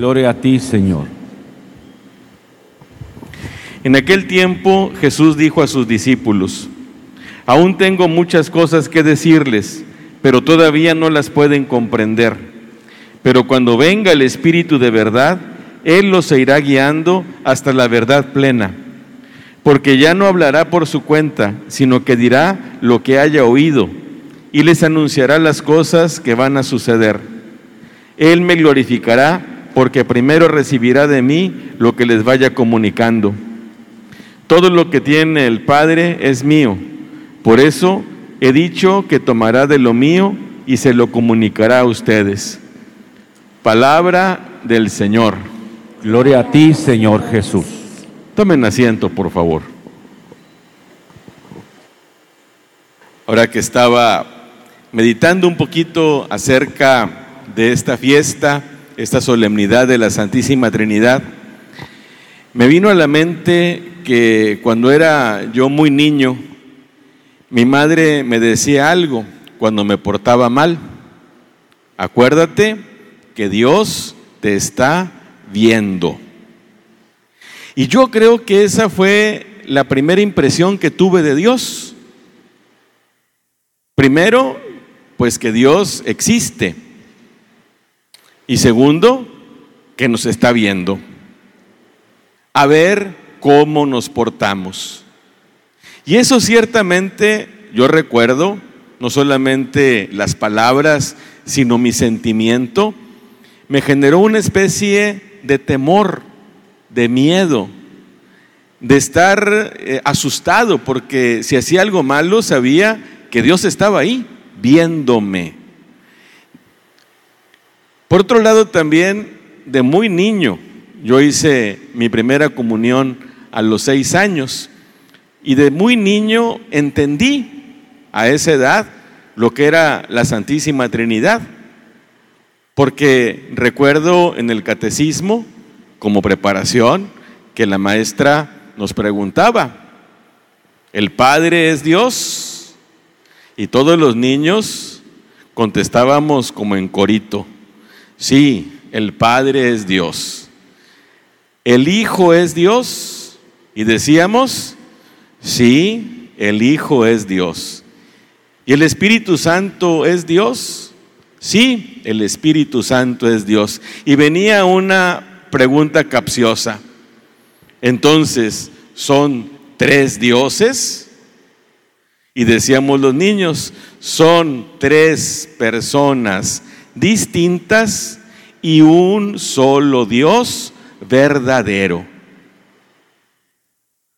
Gloria a ti, Señor. En aquel tiempo Jesús dijo a sus discípulos, Aún tengo muchas cosas que decirles, pero todavía no las pueden comprender. Pero cuando venga el Espíritu de verdad, Él los irá guiando hasta la verdad plena porque ya no hablará por su cuenta, sino que dirá lo que haya oído y les anunciará las cosas que van a suceder. Él me glorificará porque primero recibirá de mí lo que les vaya comunicando. Todo lo que tiene el Padre es mío. Por eso he dicho que tomará de lo mío y se lo comunicará a ustedes. Palabra del Señor. Gloria a ti, Señor Jesús. Tomen asiento, por favor. Ahora que estaba meditando un poquito acerca de esta fiesta, esta solemnidad de la Santísima Trinidad, me vino a la mente que cuando era yo muy niño, mi madre me decía algo cuando me portaba mal. Acuérdate que Dios te está viendo. Y yo creo que esa fue la primera impresión que tuve de Dios. Primero, pues que Dios existe. Y segundo, que nos está viendo. A ver cómo nos portamos. Y eso ciertamente yo recuerdo, no solamente las palabras, sino mi sentimiento, me generó una especie de temor de miedo, de estar eh, asustado, porque si hacía algo malo sabía que Dios estaba ahí, viéndome. Por otro lado, también de muy niño, yo hice mi primera comunión a los seis años y de muy niño entendí a esa edad lo que era la Santísima Trinidad, porque recuerdo en el catecismo, como preparación que la maestra nos preguntaba. ¿El Padre es Dios? Y todos los niños contestábamos como en corito. Sí, el Padre es Dios. ¿El Hijo es Dios? Y decíamos, sí, el Hijo es Dios. ¿Y el Espíritu Santo es Dios? Sí, el Espíritu Santo es Dios. Y venía una pregunta capciosa. Entonces, ¿son tres dioses? Y decíamos los niños, son tres personas distintas y un solo Dios verdadero.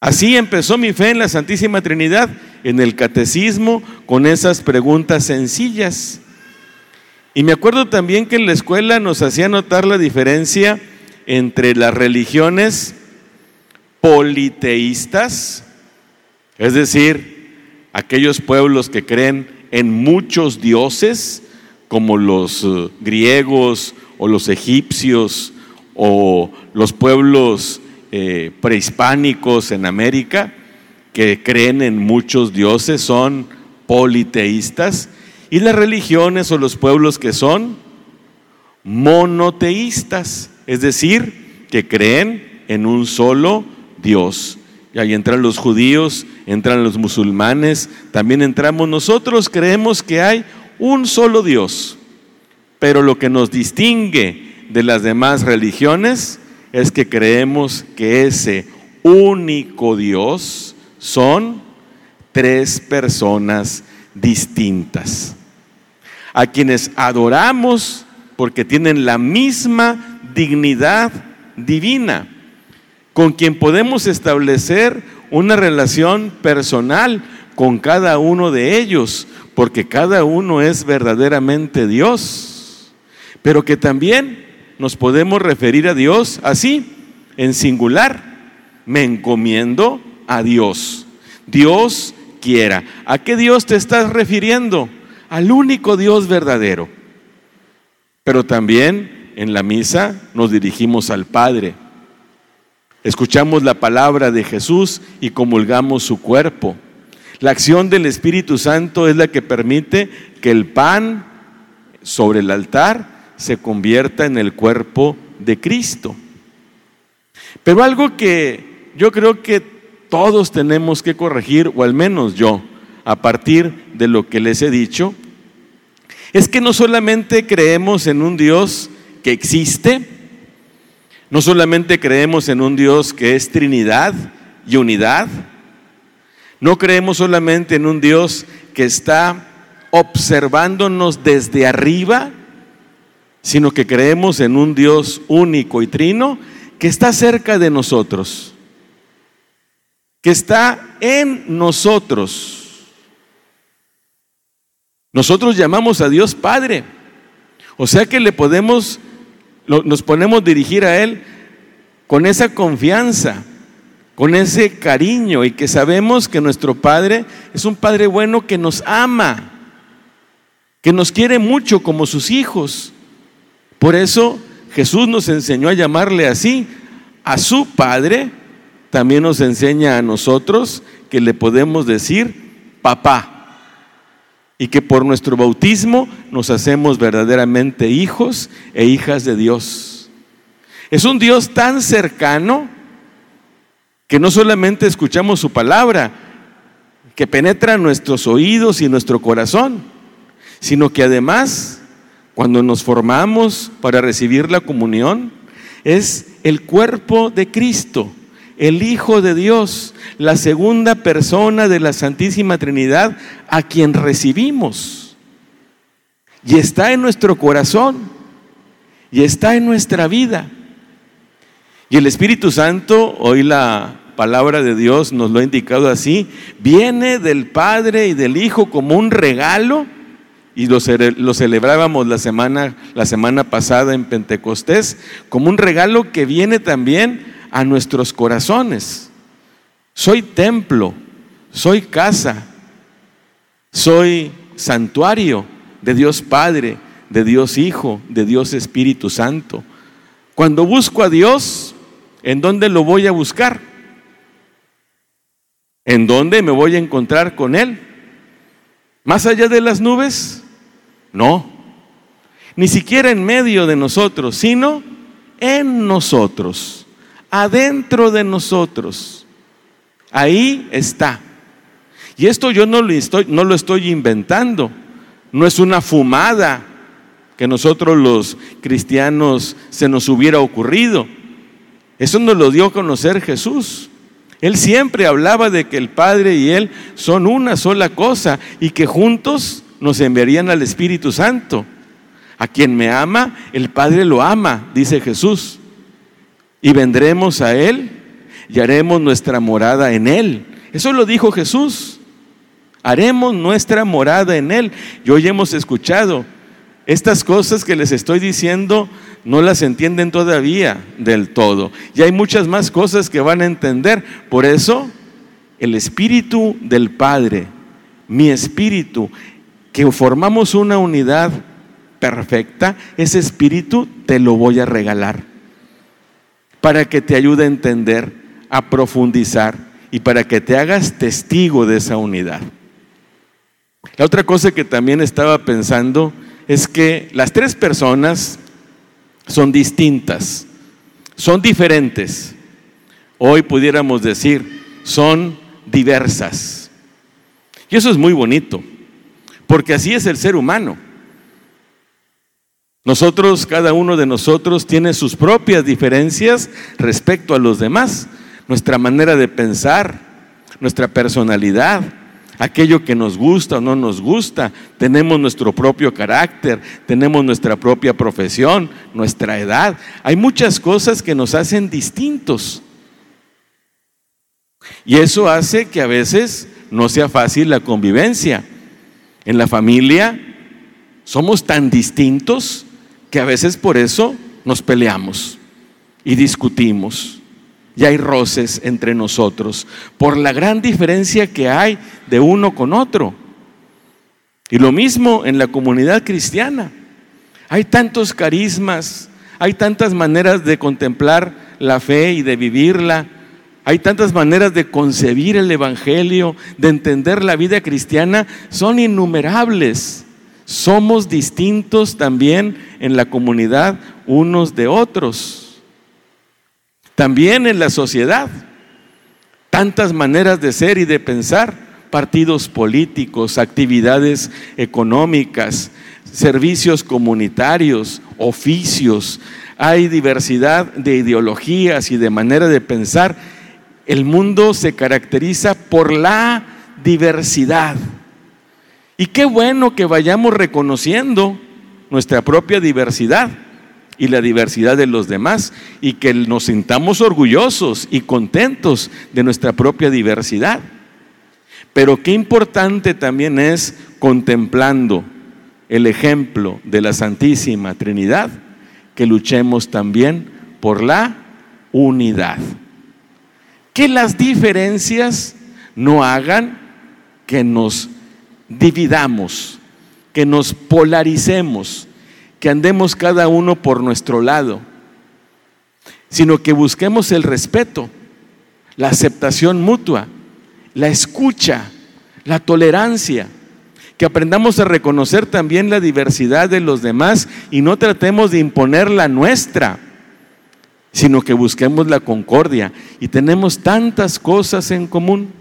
Así empezó mi fe en la Santísima Trinidad, en el catecismo, con esas preguntas sencillas. Y me acuerdo también que en la escuela nos hacía notar la diferencia entre las religiones politeístas, es decir, aquellos pueblos que creen en muchos dioses, como los eh, griegos o los egipcios o los pueblos eh, prehispánicos en América, que creen en muchos dioses, son politeístas, y las religiones o los pueblos que son monoteístas, es decir, que creen en un solo Dios. Y ahí entran los judíos, entran los musulmanes, también entramos nosotros, creemos que hay un solo Dios. Pero lo que nos distingue de las demás religiones es que creemos que ese único Dios son tres personas distintas, a quienes adoramos porque tienen la misma dignidad divina, con quien podemos establecer una relación personal con cada uno de ellos, porque cada uno es verdaderamente Dios, pero que también nos podemos referir a Dios así, en singular. Me encomiendo a Dios. Dios quiera. ¿A qué Dios te estás refiriendo? Al único Dios verdadero. Pero también en la misa nos dirigimos al Padre. Escuchamos la palabra de Jesús y comulgamos su cuerpo. La acción del Espíritu Santo es la que permite que el pan sobre el altar se convierta en el cuerpo de Cristo. Pero algo que yo creo que todos tenemos que corregir, o al menos yo, a partir de lo que les he dicho, es que no solamente creemos en un Dios que existe, no solamente creemos en un Dios que es Trinidad y unidad, no creemos solamente en un Dios que está observándonos desde arriba, sino que creemos en un Dios único y trino que está cerca de nosotros, que está en nosotros. Nosotros llamamos a Dios Padre, o sea que le podemos nos ponemos a dirigir a Él con esa confianza, con ese cariño y que sabemos que nuestro Padre es un Padre bueno que nos ama, que nos quiere mucho como sus hijos. Por eso Jesús nos enseñó a llamarle así. A su Padre también nos enseña a nosotros que le podemos decir papá y que por nuestro bautismo nos hacemos verdaderamente hijos e hijas de Dios. Es un Dios tan cercano que no solamente escuchamos su palabra, que penetra nuestros oídos y nuestro corazón, sino que además, cuando nos formamos para recibir la comunión, es el cuerpo de Cristo el Hijo de Dios, la segunda persona de la Santísima Trinidad, a quien recibimos. Y está en nuestro corazón, y está en nuestra vida. Y el Espíritu Santo, hoy la palabra de Dios nos lo ha indicado así, viene del Padre y del Hijo como un regalo, y lo, celebrábamos la semana, la semana pasada en Pentecostés, como un regalo que viene también a nuestros corazones. Soy templo, soy casa, soy santuario de Dios Padre, de Dios Hijo, de Dios Espíritu Santo. Cuando busco a Dios, ¿en dónde lo voy a buscar? ¿En dónde me voy a encontrar con Él? ¿Más allá de las nubes? No. Ni siquiera en medio de nosotros, sino en nosotros adentro de nosotros. Ahí está. Y esto yo no lo estoy, no lo estoy inventando. No es una fumada que nosotros los cristianos se nos hubiera ocurrido. Eso nos lo dio a conocer Jesús. Él siempre hablaba de que el Padre y Él son una sola cosa y que juntos nos enviarían al Espíritu Santo. A quien me ama, el Padre lo ama, dice Jesús y vendremos a Él y haremos nuestra morada en Él. Eso lo dijo Jesús. Haremos nuestra morada en Él. Y hoy hemos escuchado estas cosas que les estoy diciendo, no las entienden todavía del todo. Y hay muchas más cosas que van a entender. Por eso, el Espíritu del Padre, mi Espíritu, que formamos una unidad perfecta, ese Espíritu te lo voy a regalar para que te ayude a entender, a profundizar y para que te hagas testigo de esa unidad. La otra cosa que también estaba pensando es que las tres personas son distintas, son diferentes. Hoy pudiéramos decir, son diversas. Y eso es muy bonito, porque así es el ser humano. Nosotros, cada uno de nosotros tiene sus propias diferencias respecto a los demás, nuestra manera de pensar, nuestra personalidad, aquello que nos gusta o no nos gusta, tenemos nuestro propio carácter, tenemos nuestra propia profesión, nuestra edad. Hay muchas cosas que nos hacen distintos. Y eso hace que a veces no sea fácil la convivencia. En la familia somos tan distintos que a veces por eso nos peleamos y discutimos y hay roces entre nosotros por la gran diferencia que hay de uno con otro. Y lo mismo en la comunidad cristiana. Hay tantos carismas, hay tantas maneras de contemplar la fe y de vivirla. Hay tantas maneras de concebir el Evangelio, de entender la vida cristiana, son innumerables. Somos distintos también en la comunidad unos de otros. También en la sociedad. Tantas maneras de ser y de pensar, partidos políticos, actividades económicas, servicios comunitarios, oficios. Hay diversidad de ideologías y de manera de pensar. El mundo se caracteriza por la diversidad. Y qué bueno que vayamos reconociendo nuestra propia diversidad y la diversidad de los demás y que nos sintamos orgullosos y contentos de nuestra propia diversidad. Pero qué importante también es contemplando el ejemplo de la Santísima Trinidad, que luchemos también por la unidad. Que las diferencias no hagan que nos dividamos, que nos polaricemos, que andemos cada uno por nuestro lado, sino que busquemos el respeto, la aceptación mutua, la escucha, la tolerancia, que aprendamos a reconocer también la diversidad de los demás y no tratemos de imponer la nuestra, sino que busquemos la concordia. Y tenemos tantas cosas en común.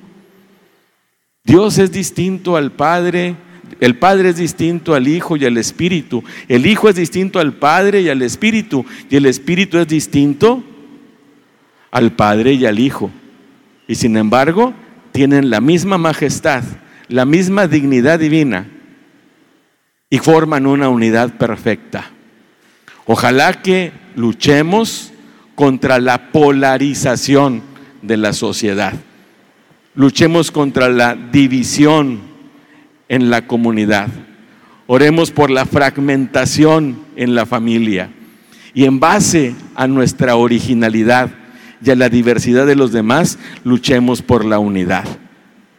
Dios es distinto al Padre, el Padre es distinto al Hijo y al Espíritu, el Hijo es distinto al Padre y al Espíritu, y el Espíritu es distinto al Padre y al Hijo. Y sin embargo, tienen la misma majestad, la misma dignidad divina y forman una unidad perfecta. Ojalá que luchemos contra la polarización de la sociedad. Luchemos contra la división en la comunidad. Oremos por la fragmentación en la familia. Y en base a nuestra originalidad y a la diversidad de los demás, luchemos por la unidad.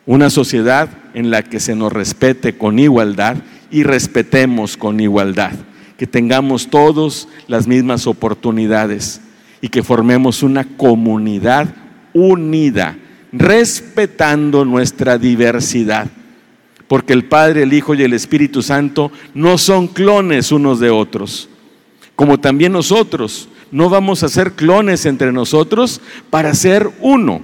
Una sociedad en la que se nos respete con igualdad y respetemos con igualdad. Que tengamos todos las mismas oportunidades y que formemos una comunidad unida, respetando nuestra diversidad. Porque el Padre, el Hijo y el Espíritu Santo no son clones unos de otros. Como también nosotros no vamos a ser clones entre nosotros para ser uno.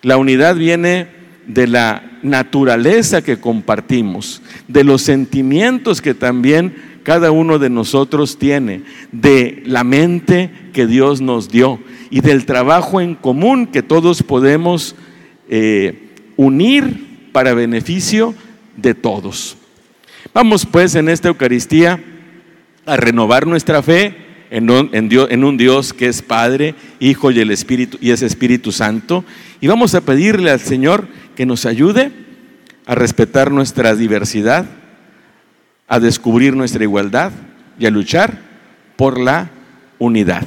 La unidad viene de la naturaleza que compartimos, de los sentimientos que también cada uno de nosotros tiene, de la mente que Dios nos dio y del trabajo en común que todos podemos eh, unir para beneficio de todos. Vamos pues en esta Eucaristía a renovar nuestra fe en un, en un Dios que es Padre, Hijo y el Espíritu y es Espíritu Santo y vamos a pedirle al Señor que nos ayude a respetar nuestra diversidad, a descubrir nuestra igualdad y a luchar por la unidad.